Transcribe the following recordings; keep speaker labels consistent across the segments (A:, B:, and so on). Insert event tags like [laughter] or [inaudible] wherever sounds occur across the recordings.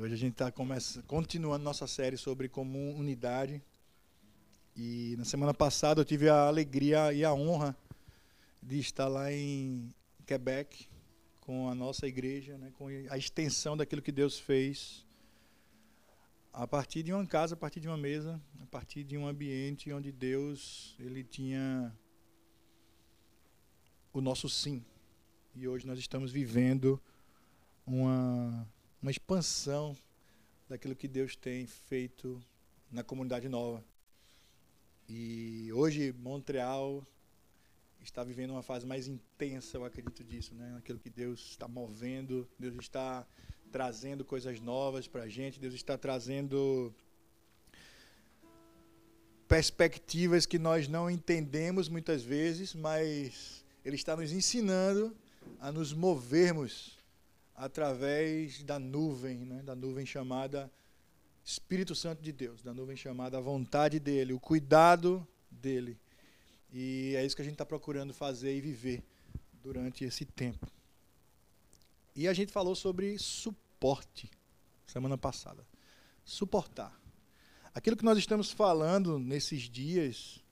A: hoje a gente está continuando nossa série sobre comunidade. E na semana passada eu tive a alegria e a honra de estar lá em Quebec com a nossa igreja, né, com a extensão daquilo que Deus fez a partir de uma casa, a partir de uma mesa, a partir de um ambiente onde Deus ele tinha o nosso sim. E hoje nós estamos vivendo uma, uma expansão daquilo que Deus tem feito na comunidade nova. E hoje Montreal está vivendo uma fase mais intensa, eu acredito disso, né? Aquilo que Deus está movendo, Deus está trazendo coisas novas para a gente, Deus está trazendo perspectivas que nós não entendemos muitas vezes, mas Ele está nos ensinando a nos movermos através da nuvem, né? da nuvem chamada Espírito Santo de Deus, da nuvem chamada a vontade dele, o cuidado dele. E é isso que a gente está procurando fazer e viver durante esse tempo. E a gente falou sobre suporte semana passada. Suportar. Aquilo que nós estamos falando nesses dias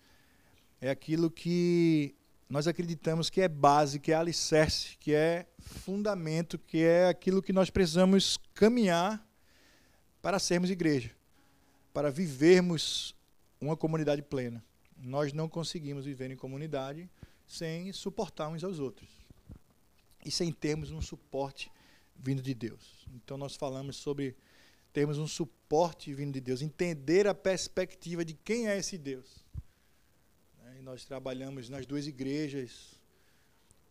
A: é aquilo que nós acreditamos que é base, que é alicerce, que é fundamento, que é aquilo que nós precisamos caminhar para sermos igreja, para vivermos uma comunidade plena. Nós não conseguimos viver em comunidade sem suportar uns aos outros e sem termos um suporte vindo de Deus. Então nós falamos sobre termos um suporte vindo de Deus, entender a perspectiva de quem é esse Deus. Nós trabalhamos nas duas igrejas,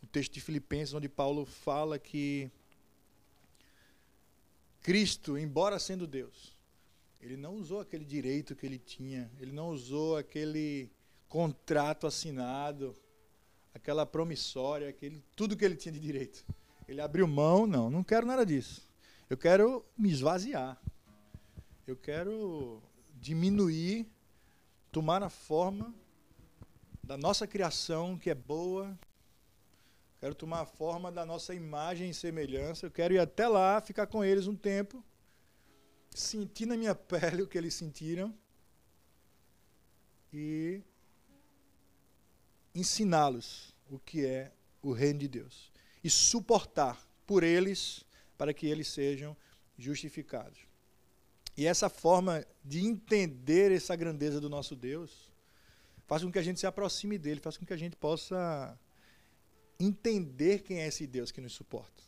A: o texto de Filipenses, onde Paulo fala que Cristo, embora sendo Deus, ele não usou aquele direito que ele tinha, ele não usou aquele contrato assinado, aquela promissória, aquele tudo que ele tinha de direito. Ele abriu mão, não, não quero nada disso. Eu quero me esvaziar. Eu quero diminuir, tomar a forma da nossa criação que é boa, Quero tomar a forma da nossa imagem e semelhança. Eu quero ir até lá, ficar com eles um tempo, sentir na minha [laughs] pele o que eles sentiram e ensiná-los o que é o reino de Deus e suportar por eles para que eles sejam justificados. E essa forma de entender essa grandeza do nosso Deus faz com que a gente se aproxime dele, faz com que a gente possa entender quem é esse Deus que nos suporta.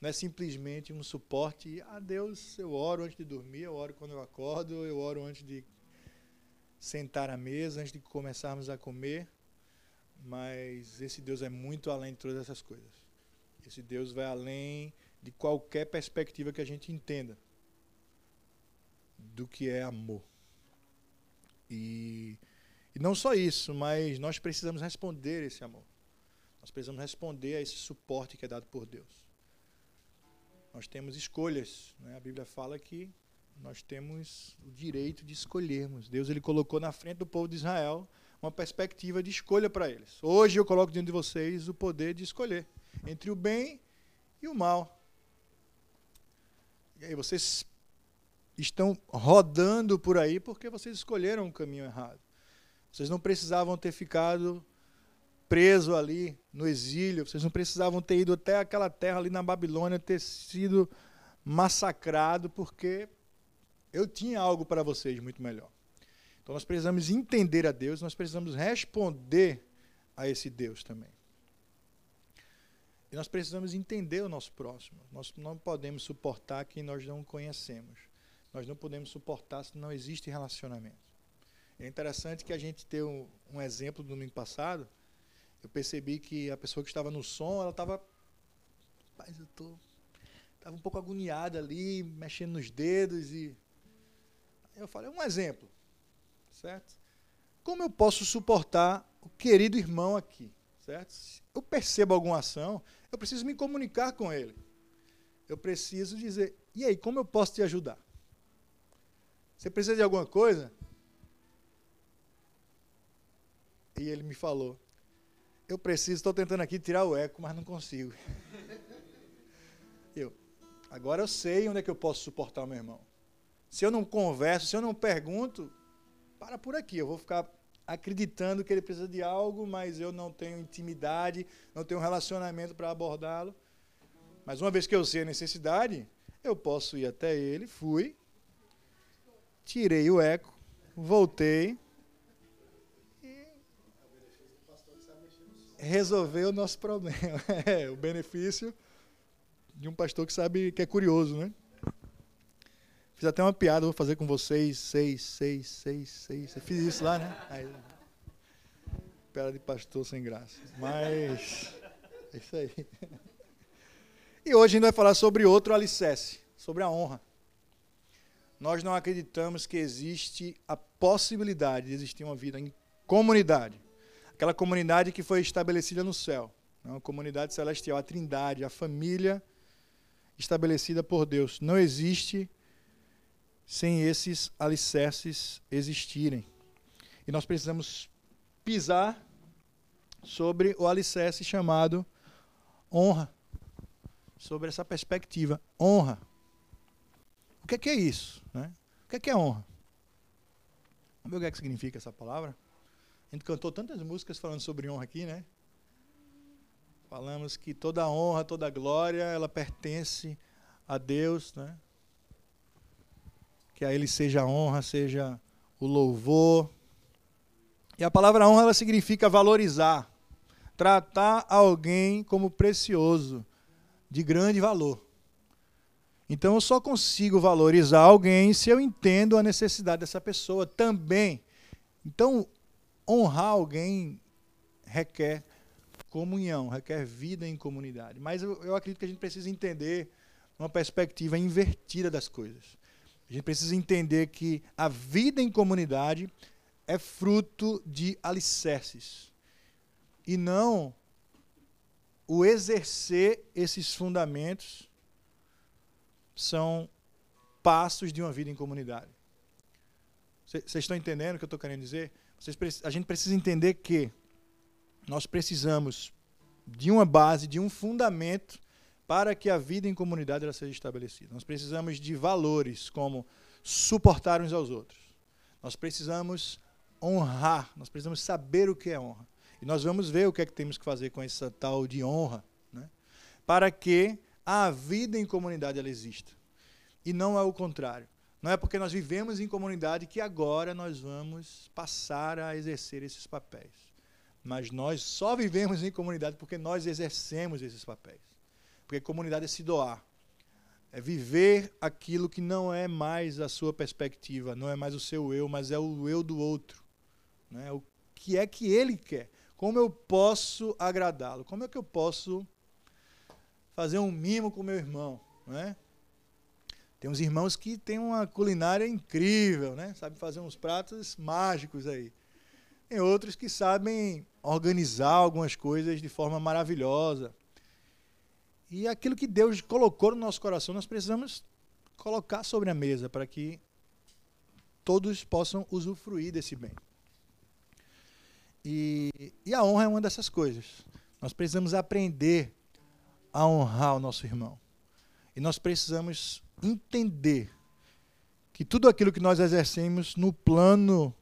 A: Não é simplesmente um suporte ah, Deus, eu oro antes de dormir, eu oro quando eu acordo, eu oro antes de sentar à mesa, antes de começarmos a comer. Mas esse Deus é muito além de todas essas coisas. Esse Deus vai além de qualquer perspectiva que a gente entenda do que é amor. E, e não só isso, mas nós precisamos responder esse amor. Nós precisamos responder a esse suporte que é dado por Deus. Nós temos escolhas. Né? A Bíblia fala que nós temos o direito de escolhermos. Deus ele colocou na frente do povo de Israel uma perspectiva de escolha para eles. Hoje eu coloco diante de vocês o poder de escolher entre o bem e o mal. E aí vocês estão rodando por aí porque vocês escolheram o caminho errado. Vocês não precisavam ter ficado preso ali no exílio, vocês não precisavam ter ido até aquela terra ali na Babilônia, ter sido massacrado, porque eu tinha algo para vocês muito melhor. Então nós precisamos entender a Deus, nós precisamos responder a esse Deus também. E nós precisamos entender o nosso próximo. Nós não podemos suportar quem nós não conhecemos. Nós não podemos suportar se não existe relacionamento. É interessante que a gente tem um, um exemplo do domingo passado, eu percebi que a pessoa que estava no som, ela estava. Mas eu tô. Estava um pouco agoniada ali, mexendo nos dedos e. Eu falei, um exemplo. Certo? Como eu posso suportar o querido irmão aqui? Certo? Se eu percebo alguma ação, eu preciso me comunicar com ele. Eu preciso dizer, e aí, como eu posso te ajudar? Você precisa de alguma coisa? E ele me falou, eu preciso, estou tentando aqui tirar o eco, mas não consigo. [laughs] Eu, Agora eu sei onde é que eu posso suportar o meu irmão. Se eu não converso, se eu não pergunto, para por aqui. Eu vou ficar acreditando que ele precisa de algo, mas eu não tenho intimidade, não tenho relacionamento para abordá-lo. Mas uma vez que eu sei a necessidade, eu posso ir até ele, fui, tirei o eco, voltei resolveu o nosso problema. [laughs] É, o benefício de um pastor que sabe que é curioso, né? Fiz até uma piada, vou fazer com vocês, seis, seis, seis, seis. Eu fiz isso lá, né? Aí, piada de pastor sem graça. Mas é isso aí. E hoje a gente vai falar sobre outro alicerce, sobre a honra. Nós não acreditamos que existe a possibilidade de existir uma vida em comunidade. Aquela comunidade que foi estabelecida no céu. Né? Uma comunidade celestial, a trindade, a família estabelecida por Deus. Não existe sem esses alicerces existirem. E nós precisamos pisar sobre o alicerce chamado honra. Sobre essa perspectiva. Honra. O que é, que é isso? Né? O que é, que é honra? Vamos ver o que, é que significa essa palavra? A gente cantou tantas músicas falando sobre honra aqui, né? Falamos que toda honra, toda glória, ela pertence a Deus, né? Que a Ele seja a honra, seja o louvor. E a palavra honra, ela significa valorizar, tratar alguém como precioso, de grande valor. Então eu só consigo valorizar alguém se eu entendo a necessidade dessa pessoa também. Então, honrar alguém requer comunhão, requer vida em comunidade. Mas eu, eu acredito que a gente precisa entender uma perspectiva invertida das coisas. A gente precisa entender que a vida em comunidade é fruto de alicerces e não o exercer esses fundamentos são passos de uma vida em comunidade. Vocês estão entendendo o que eu estou querendo dizer? Vocês, a gente precisa entender que nós precisamos de uma base, de um fundamento para que a vida em comunidade ela seja estabelecida. Nós precisamos de valores como suportar uns aos outros. Nós precisamos honrar, nós precisamos saber o que é honra. E nós vamos ver o que é que temos que fazer com essa tal de honra, né? para que a vida em comunidade ela exista. E não é o contrário. Não é porque nós vivemos em comunidade que agora nós vamos passar a exercer esses papéis. Mas nós só vivemos em comunidade porque nós exercemos esses papéis. Porque comunidade é se doar. É viver aquilo que não é mais a sua perspectiva, não é mais o seu eu, mas é o eu do outro. Né? O que é que ele quer? Como eu posso agradá-lo? Como é que eu posso fazer um mimo com meu irmão? Né? Tem uns irmãos que têm uma culinária incrível, né? Sabe fazer uns pratos mágicos aí. Tem outros que sabem organizar algumas coisas de forma maravilhosa. E aquilo que Deus colocou no nosso coração, nós precisamos colocar sobre a mesa para que todos possam usufruir desse bem. E, e, a honra é uma dessas coisas. Nós precisamos aprender a honrar o nosso irmão. E nós precisamos entender que tudo aquilo que nós exercemos no plano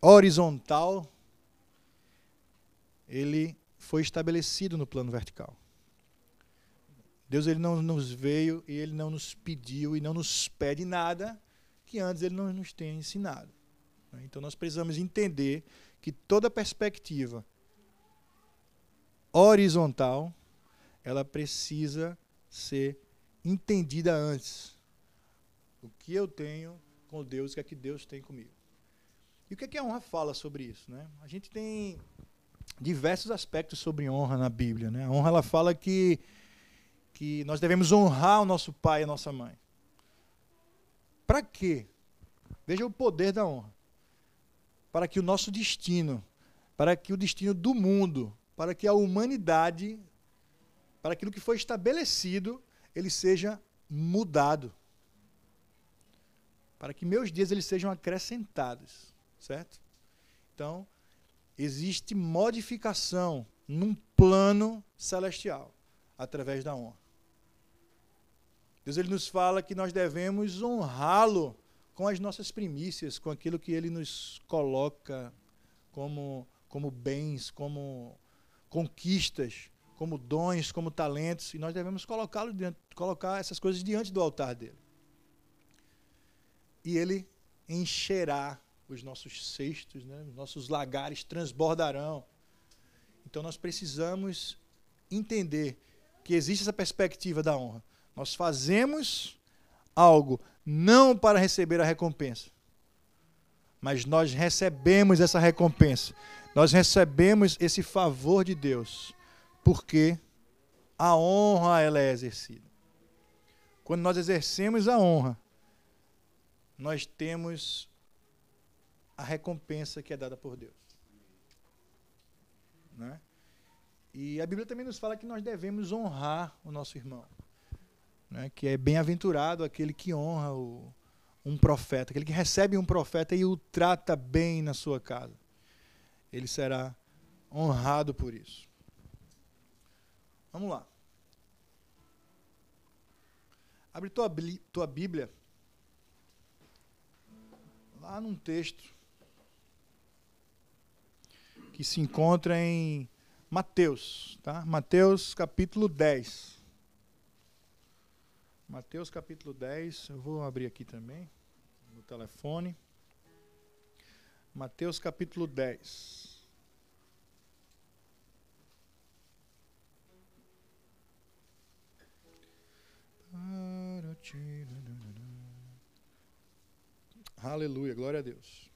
A: horizontal, ele foi estabelecido no plano vertical. Deus ele não nos veio e ele não nos pediu e não nos pede nada que antes ele não nos tenha ensinado. Então nós precisamos entender que toda perspectiva horizontal ela precisa ser entendida antes. O que eu tenho com Deus, o que é que Deus tem comigo. E o que, é que a honra fala sobre isso? Né? A gente tem diversos aspectos sobre honra na Bíblia. Né? A honra ela fala que, que nós devemos honrar o nosso pai e a nossa mãe. Para quê? Veja o poder da honra. Para que o nosso destino, para que o destino do mundo, para que a humanidade, para aquilo que foi estabelecido, ele seja mudado. Para que meus dias eles sejam acrescentados certo? Então, existe modificação num plano celestial através da honra. Deus ele nos fala que nós devemos honrá-lo com as nossas primícias, com aquilo que ele nos coloca como, como bens, como conquistas, como dons, como talentos, e nós devemos colocá-lo colocar essas coisas diante do altar dele. E ele encherá os nossos cestos, né? os nossos lagares transbordarão. Então nós precisamos entender que existe essa perspectiva da honra. Nós fazemos algo não para receber a recompensa, mas nós recebemos essa recompensa. Nós recebemos esse favor de Deus, porque a honra ela é exercida. Quando nós exercemos a honra, nós temos a recompensa que é dada por Deus. Né? E a Bíblia também nos fala que nós devemos honrar o nosso irmão. Né? Que é bem-aventurado aquele que honra o, um profeta, aquele que recebe um profeta e o trata bem na sua casa. Ele será honrado por isso. Vamos lá. Abre tua, tua Bíblia lá num texto que se encontra em Mateus, tá? Mateus capítulo 10. Mateus capítulo 10, eu vou abrir aqui também no telefone. Mateus capítulo 10. Aleluia, glória a Deus.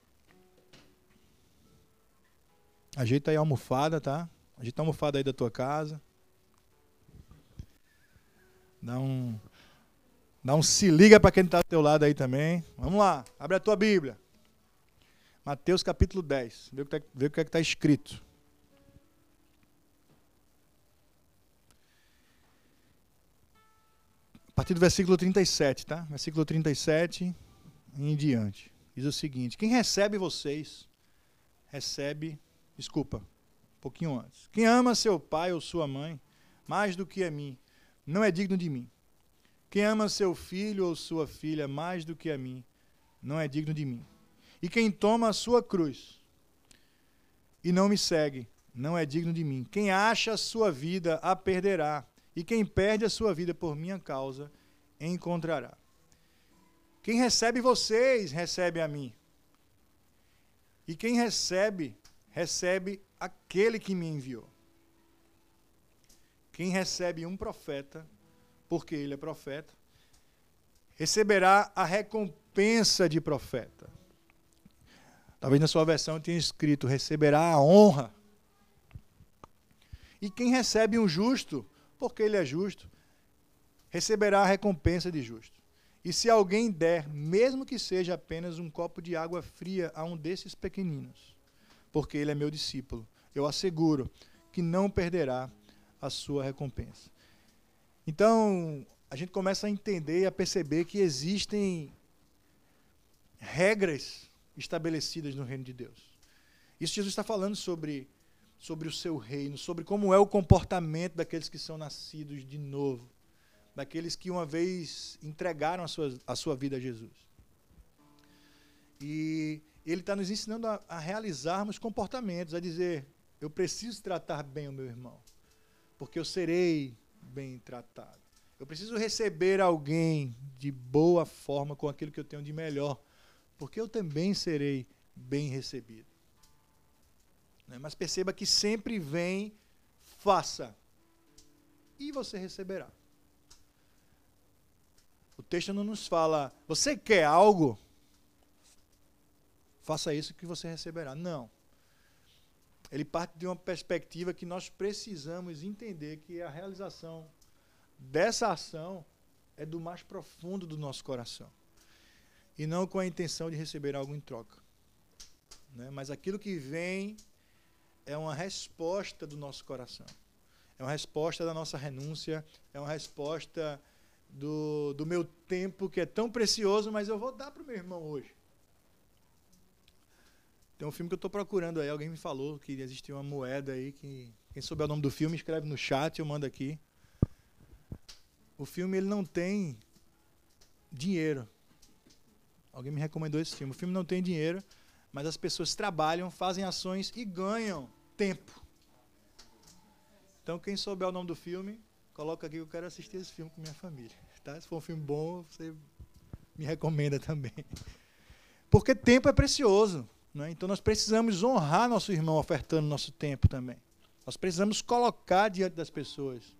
A: Ajeita aí a almofada, tá? Ajeita a almofada aí da tua casa. Dá um, dá um se liga para quem está do teu lado aí também. Vamos lá, abre a tua Bíblia. Mateus capítulo 10. Vê o que tá, que é está escrito. Partir do versículo 37, tá? Versículo 37 em diante. Diz o seguinte: Quem recebe vocês, recebe Desculpa, um pouquinho antes. Quem ama seu pai ou sua mãe mais do que a mim, não é digno de mim. Quem ama seu filho ou sua filha mais do que a mim, não é digno de mim. E quem toma a sua cruz e não me segue, não é digno de mim. Quem acha a sua vida, a perderá. E quem perde a sua vida por minha causa, encontrará. Quem recebe vocês, recebe a mim. E quem recebe recebe aquele que me enviou. Quem recebe um profeta, porque ele é profeta, receberá a recompensa de profeta. Talvez na sua versão tenha escrito: receberá a honra. E quem recebe um justo, porque ele é justo, receberá a recompensa de justo. E se alguém der, mesmo que seja apenas um copo de água fria a um desses pequeninos, porque ele é meu discípulo. Eu asseguro que não perderá a sua recompensa. Então, a gente começa a entender e a perceber que existem regras estabelecidas no reino de Deus. Isso Jesus está falando sobre, sobre o seu reino, sobre como é o comportamento daqueles que são nascidos de novo, daqueles que uma vez entregaram a sua, a sua vida a Jesus. E ele está nos ensinando a, a realizarmos comportamentos, a dizer: eu preciso tratar bem o meu irmão, porque eu serei bem tratado. Eu preciso receber alguém de boa forma com aquilo que eu tenho de melhor, porque eu também serei bem recebido. Né? Mas perceba que sempre vem, faça, e você receberá. O texto não nos fala, você quer algo? faça isso que você receberá. Não. Ele parte de uma perspectiva que nós precisamos entender que a realização dessa ação é do mais profundo do nosso coração. E não com a intenção de receber algo em troca. Né? Mas aquilo que vem é uma resposta do nosso coração. É uma resposta da nossa renúncia, é uma resposta do, do meu tempo que é tão precioso, mas eu vou dar para o meu irmão hoje. Tem um filme que eu estou procurando aí, alguém me falou que existia uma moeda aí que quem souber o nome do filme escreve no chat, eu mando aqui. O filme ele não tem dinheiro. Alguém me recomendou esse filme. O filme não tem dinheiro, mas as pessoas trabalham, fazem ações e ganham tempo. Então, quem souber o nome do filme, coloca aqui que eu quero assistir esse filme com minha família. Tá? Se for um filme bom, você me recomenda também. Porque tempo é precioso. Né? Então, nós precisamos honrar nosso irmão ofertando nosso tempo também. Nós precisamos colocar diante das pessoas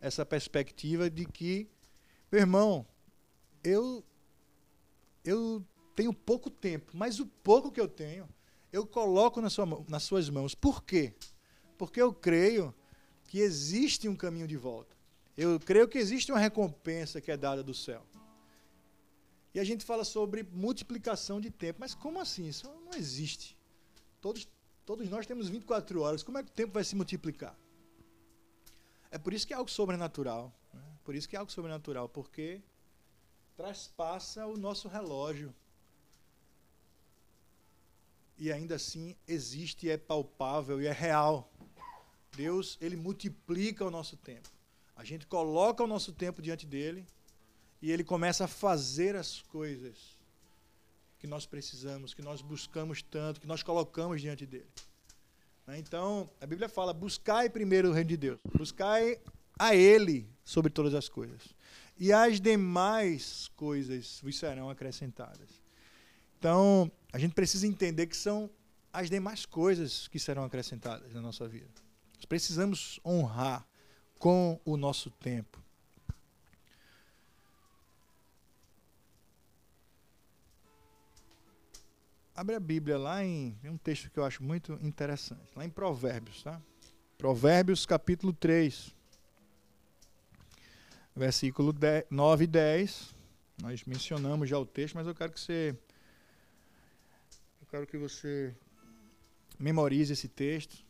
A: essa perspectiva de que, meu irmão, eu eu tenho pouco tempo, mas o pouco que eu tenho, eu coloco na sua, nas suas mãos. Por quê? Porque eu creio que existe um caminho de volta. Eu creio que existe uma recompensa que é dada do céu. E a gente fala sobre multiplicação de tempo. Mas como assim? Isso não existe. Todos, todos nós temos 24 horas. Como é que o tempo vai se multiplicar? É por isso que é algo sobrenatural. Né? Por isso que é algo sobrenatural, porque traspassa o nosso relógio. E ainda assim existe, é palpável e é real. Deus, ele multiplica o nosso tempo. A gente coloca o nosso tempo diante dele e ele começa a fazer as coisas que nós precisamos, que nós buscamos tanto, que nós colocamos diante dele. Né? Então, a Bíblia fala: buscai primeiro o reino de Deus, buscai a Ele sobre todas as coisas, e as demais coisas vos serão acrescentadas. Então, a gente precisa entender que são as demais coisas que serão acrescentadas na nossa vida. Nós precisamos honrar com o nosso tempo. Abre a Bíblia lá em um texto que eu acho muito interessante, lá em Provérbios, tá? Provérbios capítulo 3, versículo 9 e 10. Nós mencionamos já o texto, mas eu quero que você quero que você memorize esse texto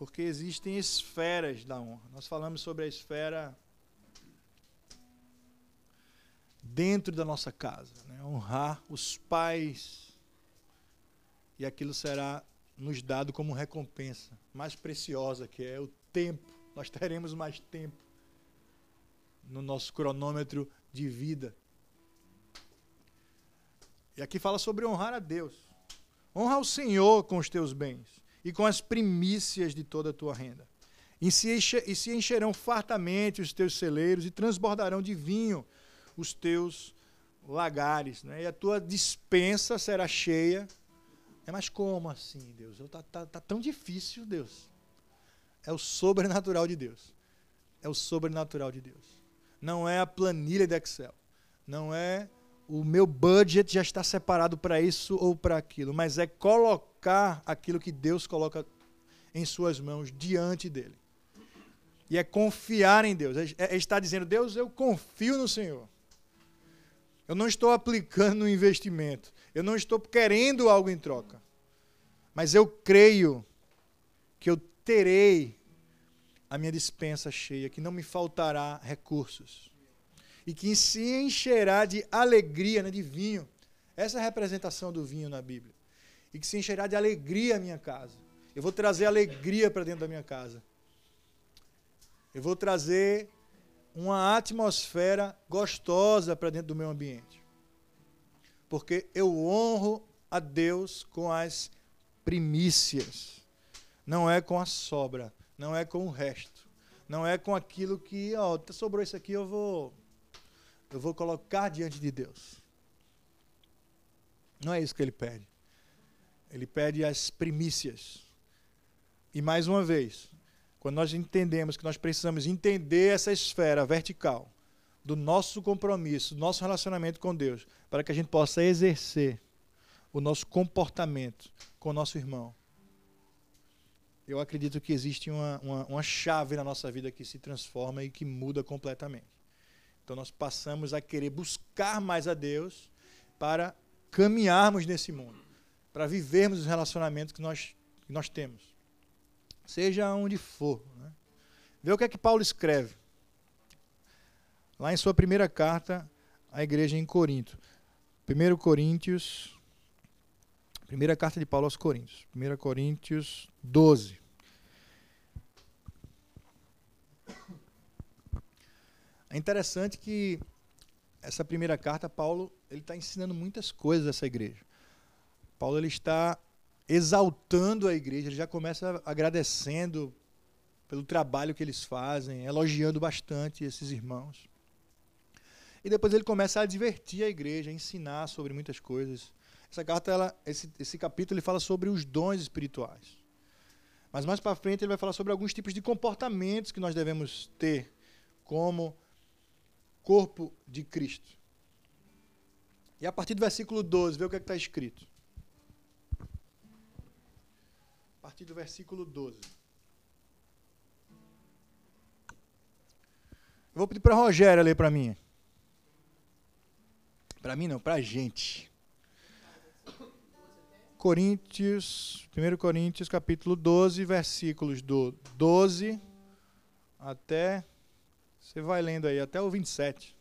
A: porque existem esferas da honra. Nós falamos sobre a esfera dentro da nossa casa, né? honrar os pais, e aquilo será nos dado como recompensa mais preciosa, que é o tempo. Nós teremos mais tempo no nosso cronômetro de vida. E aqui fala sobre honrar a Deus. Honra o Senhor com os teus bens e com as primícias de toda a tua renda. E se, encherão fartamente os teus celeiros e transbordarão de vinho os teus lagares, né? e a tua dispensa será cheia. É, mas como assim, Deus? Está tá, tá tão difícil, Deus. É o sobrenatural de Deus. É o sobrenatural de Deus. Não é a planilha de Excel. Não é o meu budget já está separado para isso ou para aquilo, mas é colocar aquilo que Deus coloca em suas mãos diante dele. E é confiar em Deus. É, é estar dizendo, Deus, eu confio no Senhor. Eu não estou aplicando um investimento. Eu não estou querendo algo em troca. Mas eu creio que eu terei a minha dispensa cheia, que não me faltará recursos e que se encherá de alegria, né, de vinho. Essa é a representação do vinho na Bíblia. E que se encherá de alegria a minha casa. Eu vou trazer alegria para dentro da minha casa. Eu vou trazer uma atmosfera gostosa para dentro do meu ambiente. Porque eu honro a Deus com as primícias. Não é com a sobra, não é com o resto. Não é com aquilo que, ó, sobrou isso aqui, eu vou eu vou colocar diante de Deus. Não é isso que ele pede. Ele pede as primícias. E mais uma vez, quando nós entendemos que nós precisamos entender essa esfera vertical do nosso compromisso, do nosso relacionamento com Deus, para que a gente possa exercer o nosso comportamento com o nosso irmão. Eu acredito que existe uma, uma, uma chave na nossa vida que se transforma e que muda completamente. Então nós passamos a querer buscar mais a Deus para caminharmos nesse mundo, para vivermos os relacionamentos que nós, que nós temos, seja onde for. Né? Vê o que é que Paulo escreve. Lá em sua primeira carta à igreja em Corinto. 1 Coríntios. Primeira carta de Paulo aos Coríntios. 1 Coríntios 12. É interessante que essa primeira carta, Paulo, ele está ensinando muitas coisas a essa igreja. Paulo ele está exaltando a igreja, ele já começa agradecendo pelo trabalho que eles fazem, elogiando bastante esses irmãos. E depois ele começa a advertir a igreja, a ensinar sobre muitas coisas. Essa carta, ela, esse, esse capítulo, ele fala sobre os dons espirituais. Mas mais para frente ele vai falar sobre alguns tipos de comportamentos que nós devemos ter como corpo de Cristo. E a partir do versículo 12, vê o que é está escrito. A partir do versículo 12. Eu vou pedir para Rogério ler para mim. Para mim não, para a gente. Coríntios, 1 Coríntios capítulo 12, versículos do 12 até, você vai lendo aí, até o 27.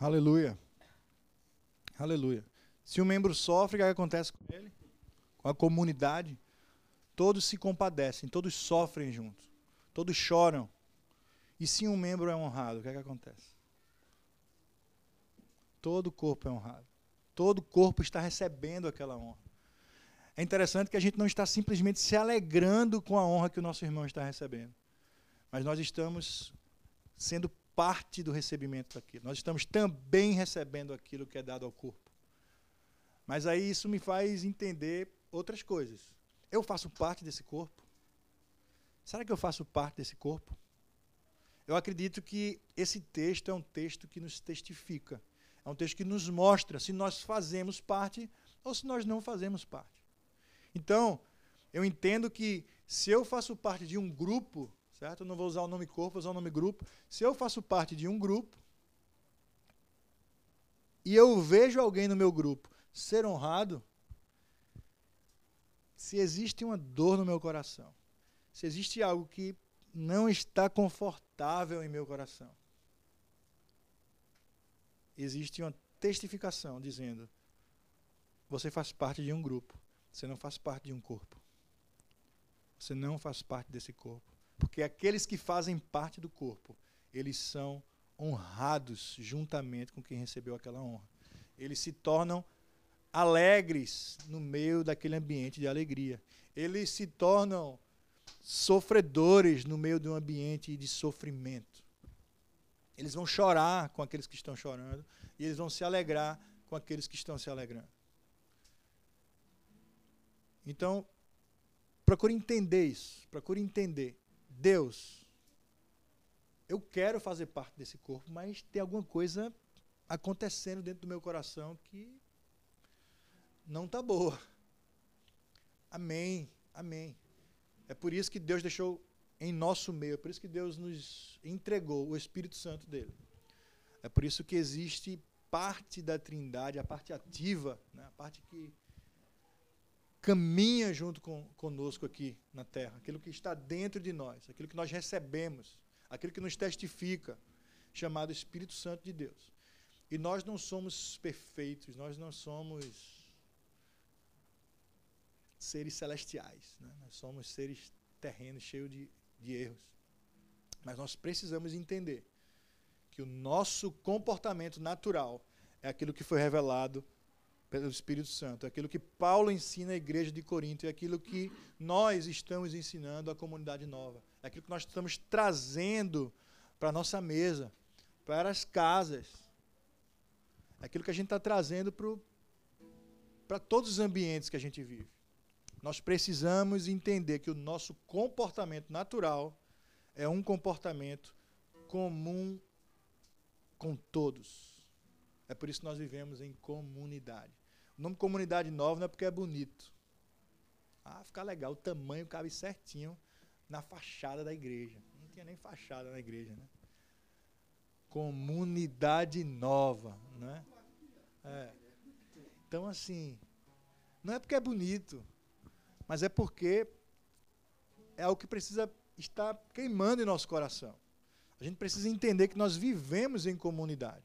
A: Aleluia. Aleluia. Se um membro sofre, o que acontece com ele? Com a comunidade? Todos se compadecem, todos sofrem juntos, todos choram. E se um membro é honrado, o que, é que acontece? Todo o corpo é honrado. Todo o corpo está recebendo aquela honra. É interessante que a gente não está simplesmente se alegrando com a honra que o nosso irmão está recebendo, mas nós estamos sendo parte do recebimento daquilo. Nós estamos também recebendo aquilo que é dado ao corpo. Mas aí isso me faz entender outras coisas. Eu faço parte desse corpo? Será que eu faço parte desse corpo? Eu acredito que esse texto é um texto que nos testifica é um texto que nos mostra se nós fazemos parte ou se nós não fazemos parte. Então, eu entendo que se eu faço parte de um grupo, certo? Eu não vou usar o nome corpo, vou usar o nome grupo. Se eu faço parte de um grupo e eu vejo alguém no meu grupo ser honrado, se existe uma dor no meu coração, se existe algo que não está confortável em meu coração, existe uma testificação dizendo: você faz parte de um grupo, você não faz parte de um corpo. Você não faz parte desse corpo. Porque aqueles que fazem parte do corpo, eles são honrados juntamente com quem recebeu aquela honra. Eles se tornam alegres no meio daquele ambiente de alegria. Eles se tornam sofredores no meio de um ambiente de sofrimento. Eles vão chorar com aqueles que estão chorando e eles vão se alegrar com aqueles que estão se alegrando. Então, procure entender isso, procure entender. Deus, eu quero fazer parte desse corpo, mas tem alguma coisa acontecendo dentro do meu coração que não está boa. Amém, amém. É por isso que Deus deixou em nosso meio. É por isso que Deus nos entregou o Espírito Santo dele. É por isso que existe parte da Trindade, a parte ativa, né, a parte que caminha junto com, conosco aqui na terra, aquilo que está dentro de nós, aquilo que nós recebemos, aquilo que nos testifica, chamado Espírito Santo de Deus. E nós não somos perfeitos, nós não somos seres celestiais, né? nós somos seres terrenos cheios de de erros. Mas nós precisamos entender que o nosso comportamento natural é aquilo que foi revelado pelo Espírito Santo, é aquilo que Paulo ensina à igreja de Corinto, é aquilo que nós estamos ensinando à comunidade nova, é aquilo que nós estamos trazendo para a nossa mesa, para as casas, é aquilo que a gente está trazendo para todos os ambientes que a gente vive. Nós precisamos entender que o nosso comportamento natural é um comportamento comum com todos. É por isso que nós vivemos em comunidade. O nome comunidade nova não é porque é bonito. Ah, fica legal, o tamanho cabe certinho na fachada da igreja. Não tinha nem fachada na igreja, né? Comunidade nova, né? É. Então, assim, não é porque é bonito, mas é porque é o que precisa estar queimando em nosso coração. A gente precisa entender que nós vivemos em comunidade.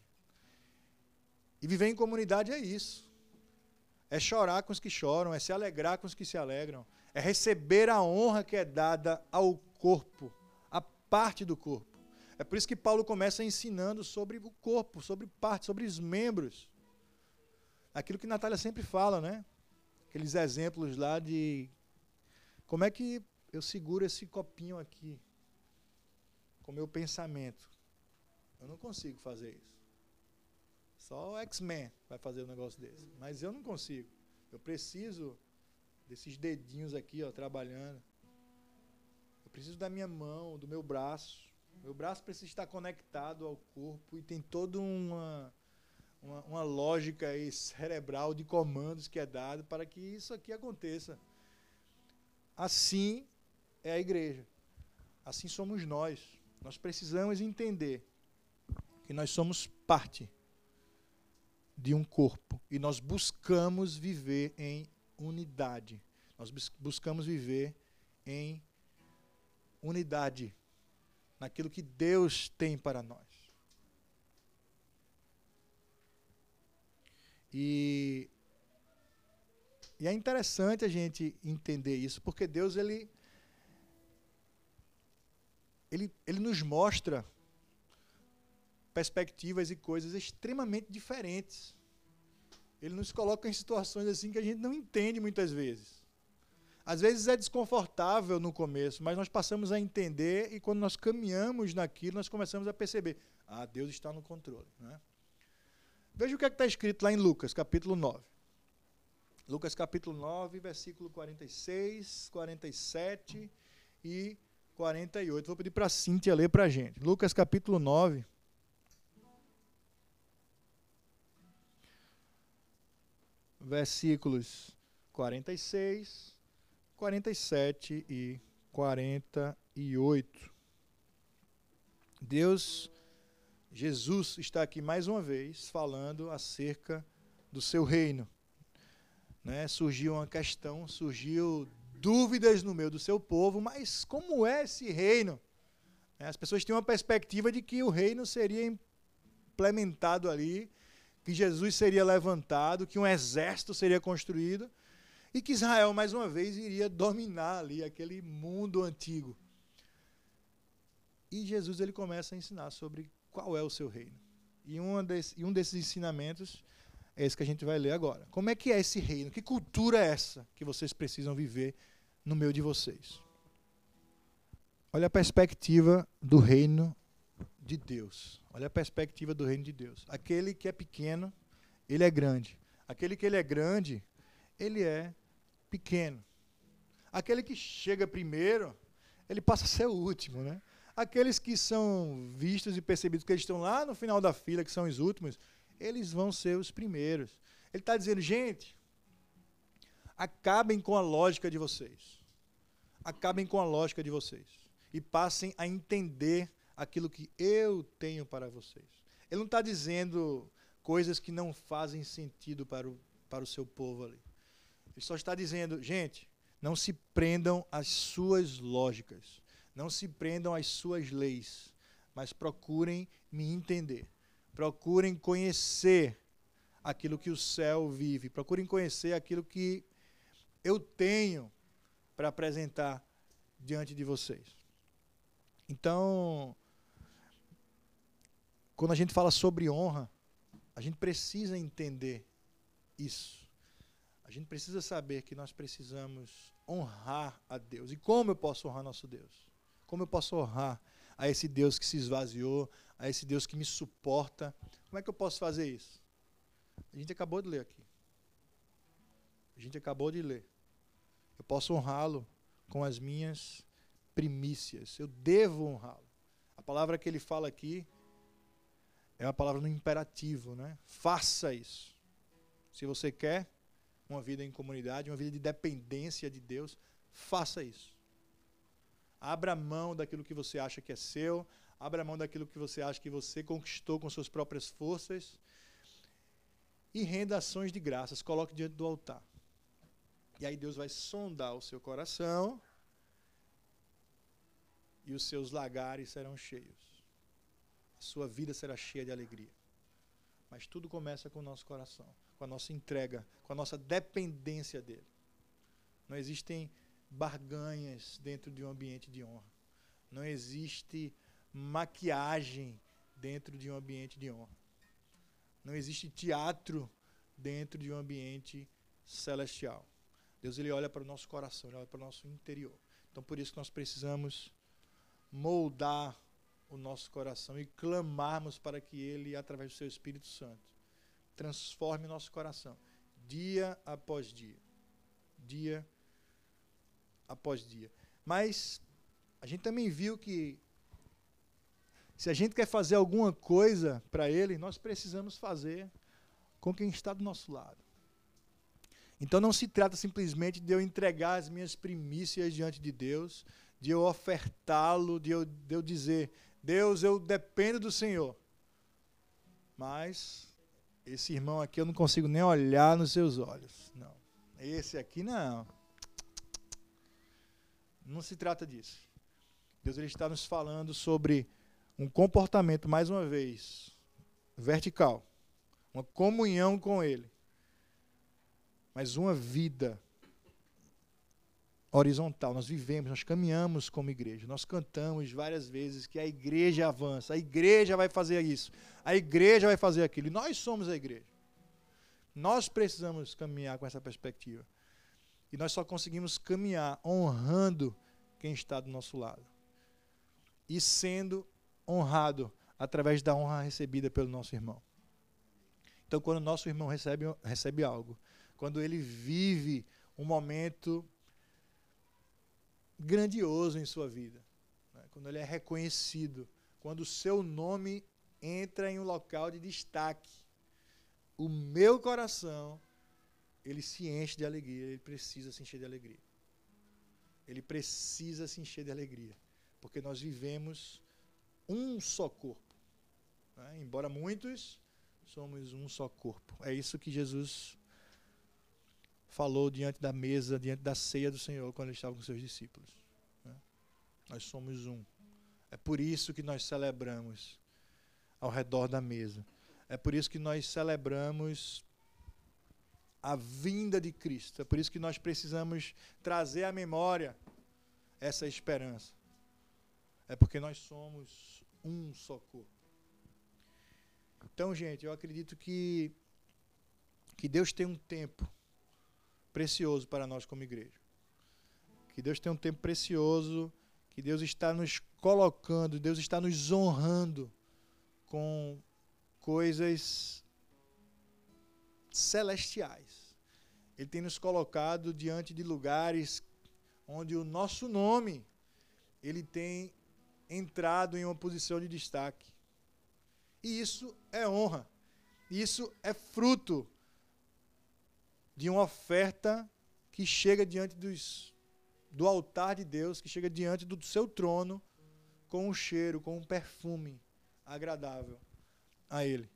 A: E viver em comunidade é isso. É chorar com os que choram, é se alegrar com os que se alegram, é receber a honra que é dada ao corpo, a parte do corpo. É por isso que Paulo começa ensinando sobre o corpo, sobre parte, sobre os membros. Aquilo que Natália sempre fala, né? Aqueles exemplos lá de como é que eu seguro esse copinho aqui com meu pensamento. Eu não consigo fazer isso. Só o X-Men vai fazer um negócio desse. Mas eu não consigo. Eu preciso desses dedinhos aqui, ó, trabalhando. Eu preciso da minha mão, do meu braço. Meu braço precisa estar conectado ao corpo e tem toda uma, uma, uma lógica aí cerebral de comandos que é dado para que isso aqui aconteça. Assim é a igreja. Assim somos nós. Nós precisamos entender que nós somos parte de um corpo e nós buscamos viver em unidade. Nós buscamos viver em unidade naquilo que Deus tem para nós. E, e é interessante a gente entender isso, porque Deus ele, ele, ele nos mostra perspectivas e coisas extremamente diferentes. Ele nos coloca em situações assim que a gente não entende muitas vezes. Às vezes é desconfortável no começo, mas nós passamos a entender e quando nós caminhamos naquilo, nós começamos a perceber: ah, Deus está no controle. Né? Veja o que é está escrito lá em Lucas, capítulo 9. Lucas, capítulo 9, versículo 46, 47 e 48. Vou pedir para a Cíntia ler para a gente. Lucas, capítulo 9. Versículos 46, 47 e 48. Deus, Jesus está aqui mais uma vez falando acerca do seu reino. Né? Surgiu uma questão, surgiu dúvidas no meio do seu povo, mas como é esse reino? As pessoas tinham uma perspectiva de que o reino seria implementado ali, que Jesus seria levantado, que um exército seria construído e que Israel, mais uma vez, iria dominar ali aquele mundo antigo. E Jesus ele começa a ensinar sobre qual é o seu reino. E, desse, e um desses ensinamentos é esse que a gente vai ler agora. Como é que é esse reino? Que cultura é essa que vocês precisam viver no meio de vocês? Olha a perspectiva do reino de Deus. Olha a perspectiva do reino de Deus. Aquele que é pequeno, ele é grande. Aquele que ele é grande, ele é pequeno. Aquele que chega primeiro, ele passa a ser o último, né? Aqueles que são vistos e percebidos que eles estão lá no final da fila, que são os últimos, eles vão ser os primeiros. Ele está dizendo, gente, acabem com a lógica de vocês. Acabem com a lógica de vocês. E passem a entender aquilo que eu tenho para vocês. Ele não está dizendo coisas que não fazem sentido para o, para o seu povo ali. Ele só está dizendo, gente, não se prendam às suas lógicas, não se prendam às suas leis, mas procurem me entender. Procurem conhecer aquilo que o céu vive, procurem conhecer aquilo que eu tenho para apresentar diante de vocês. Então, quando a gente fala sobre honra, a gente precisa entender isso. A gente precisa saber que nós precisamos honrar a Deus. E como eu posso honrar nosso Deus? Como eu posso honrar a esse Deus que se esvaziou, a esse Deus que me suporta? Como é que eu posso fazer isso? A gente acabou de ler aqui. A gente acabou de ler. Eu posso honrá-lo com as minhas primícias. Eu devo honrá-lo. A palavra que ele fala aqui é uma palavra no imperativo, né? Faça isso. Se você quer, uma vida em comunidade, uma vida de dependência de Deus, faça isso. Abra mão daquilo que você acha que é seu, abra mão daquilo que você acha que você conquistou com suas próprias forças e renda ações de graças, coloque diante do altar. E aí Deus vai sondar o seu coração e os seus lagares serão cheios. Sua vida será cheia de alegria. Mas tudo começa com o nosso coração com a nossa entrega, com a nossa dependência dele. Não existem barganhas dentro de um ambiente de honra. Não existe maquiagem dentro de um ambiente de honra. Não existe teatro dentro de um ambiente celestial. Deus ele olha para o nosso coração, ele olha para o nosso interior. Então por isso que nós precisamos moldar o nosso coração e clamarmos para que ele, através do seu Espírito Santo, transforme nosso coração dia após dia. Dia após dia. Mas a gente também viu que se a gente quer fazer alguma coisa para Ele, nós precisamos fazer com quem está do nosso lado. Então não se trata simplesmente de eu entregar as minhas primícias diante de Deus, de eu ofertá-lo, de eu, de eu dizer, Deus, eu dependo do Senhor. Mas esse irmão aqui eu não consigo nem olhar nos seus olhos. Não. Esse aqui não. Não se trata disso. Deus ele está nos falando sobre um comportamento, mais uma vez, vertical, uma comunhão com Ele, mas uma vida horizontal. Nós vivemos, nós caminhamos como igreja, nós cantamos várias vezes que a igreja avança, a igreja vai fazer isso, a igreja vai fazer aquilo, e nós somos a igreja. Nós precisamos caminhar com essa perspectiva. E nós só conseguimos caminhar honrando quem está do nosso lado e sendo honrado através da honra recebida pelo nosso irmão. Então, quando o nosso irmão recebe, recebe algo, quando ele vive um momento grandioso em sua vida, né? quando ele é reconhecido, quando o seu nome entra em um local de destaque, o meu coração ele se enche de alegria, ele precisa se encher de alegria. Ele precisa se encher de alegria, porque nós vivemos um só corpo. Né? Embora muitos, somos um só corpo. É isso que Jesus falou diante da mesa, diante da ceia do Senhor, quando ele estava com seus discípulos. Né? Nós somos um. É por isso que nós celebramos ao redor da mesa. É por isso que nós celebramos a vinda de Cristo. É por isso que nós precisamos trazer à memória essa esperança. É porque nós somos um só corpo. Então, gente, eu acredito que, que Deus tem um tempo precioso para nós como igreja. Que Deus tem um tempo precioso, que Deus está nos colocando, Deus está nos honrando com coisas celestiais. Ele tem nos colocado diante de lugares onde o nosso nome ele tem entrado em uma posição de destaque. E isso é honra. Isso é fruto de uma oferta que chega diante dos, do altar de Deus, que chega diante do seu trono com um cheiro, com um perfume agradável a Ele.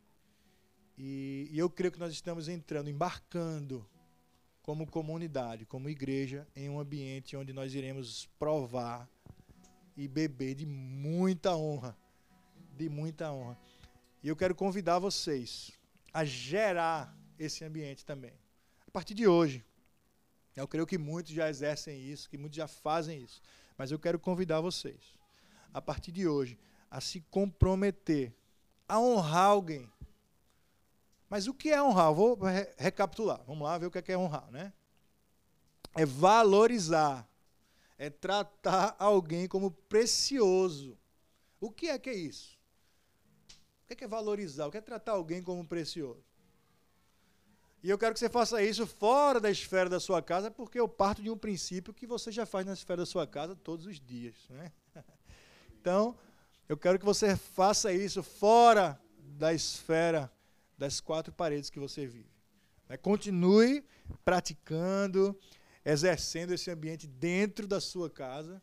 A: E, e eu creio que nós estamos entrando, embarcando como comunidade, como igreja, em um ambiente onde nós iremos provar e beber de muita honra. De muita honra. E eu quero convidar vocês a gerar esse ambiente também. A partir de hoje. Eu creio que muitos já exercem isso, que muitos já fazem isso. Mas eu quero convidar vocês, a partir de hoje, a se comprometer a honrar alguém. Mas o que é honrar? vou re recapitular. Vamos lá ver o que é, é honrar, né? É valorizar é tratar alguém como precioso. O que é que é isso? O que é, que é valorizar? O que é tratar alguém como precioso? E eu quero que você faça isso fora da esfera da sua casa, porque eu parto de um princípio que você já faz na esfera da sua casa todos os dias. Né? [laughs] Então, eu quero que você faça isso fora da esfera das quatro paredes que você vive. Né? Continue praticando, exercendo esse ambiente dentro da sua casa,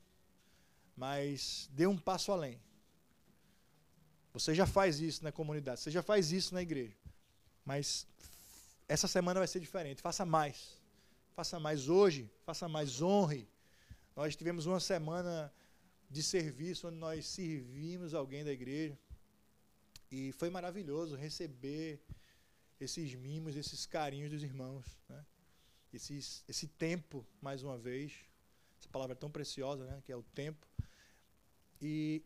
A: mas dê um passo além. Você já faz isso na comunidade, você já faz isso na igreja. Mas essa semana vai ser diferente. Faça mais. Faça mais hoje, faça mais honre. Nós tivemos uma semana de serviço onde nós servimos alguém da igreja. E foi maravilhoso receber esses mimos, esses carinhos dos irmãos. Né? esse, esse tempo, mais uma vez, essa palavra tão preciosa, né, que é o tempo. E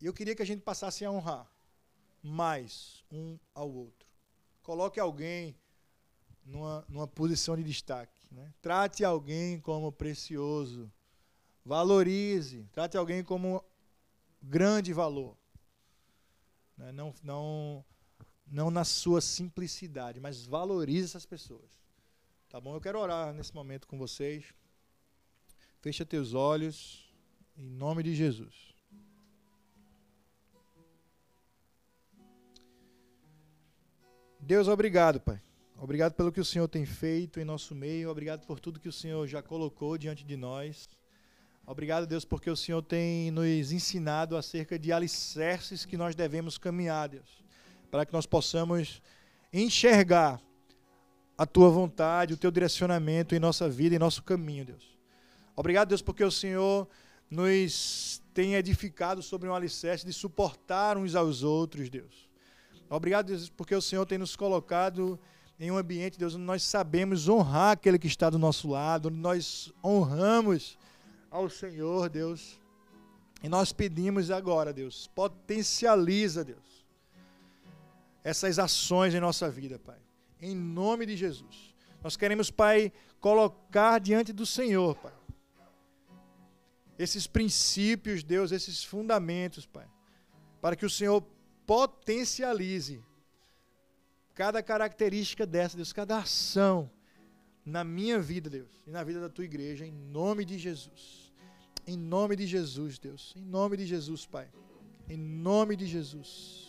A: eu queria que a gente passasse a honrar mais um ao outro. Coloque alguém numa, numa posição de destaque. Né? Trate alguém como precioso. Valorize. Trate alguém como grande valor. Né? Não, não, não na sua simplicidade, mas valorize essas pessoas. Tá bom? Eu quero orar nesse momento com vocês. Fecha teus olhos, em nome de Jesus. Deus, obrigado, Pai. Obrigado pelo que o Senhor tem feito em nosso meio. Obrigado por tudo que o Senhor já colocou diante de nós. Obrigado, Deus, porque o Senhor tem nos ensinado acerca de alicerces que nós devemos caminhar, Deus, para que nós possamos enxergar a tua vontade, o teu direcionamento em nossa vida, em nosso caminho, Deus. Obrigado, Deus, porque o Senhor nos tem edificado sobre um alicerce de suportar uns aos outros, Deus. Obrigado, Deus, porque o Senhor tem nos colocado em um ambiente, Deus, onde nós sabemos honrar aquele que está do nosso lado, onde nós honramos ao Senhor, Deus. E nós pedimos agora, Deus, potencializa, Deus, essas ações em nossa vida, Pai. Em nome de Jesus. Nós queremos, Pai, colocar diante do Senhor, Pai. Esses princípios, Deus, esses fundamentos, Pai. Para que o Senhor potencialize cada característica dessa, Deus, cada ação na minha vida, Deus, e na vida da tua igreja, em nome de Jesus. Em nome de Jesus, Deus. Em nome de Jesus, Pai. Em nome de Jesus.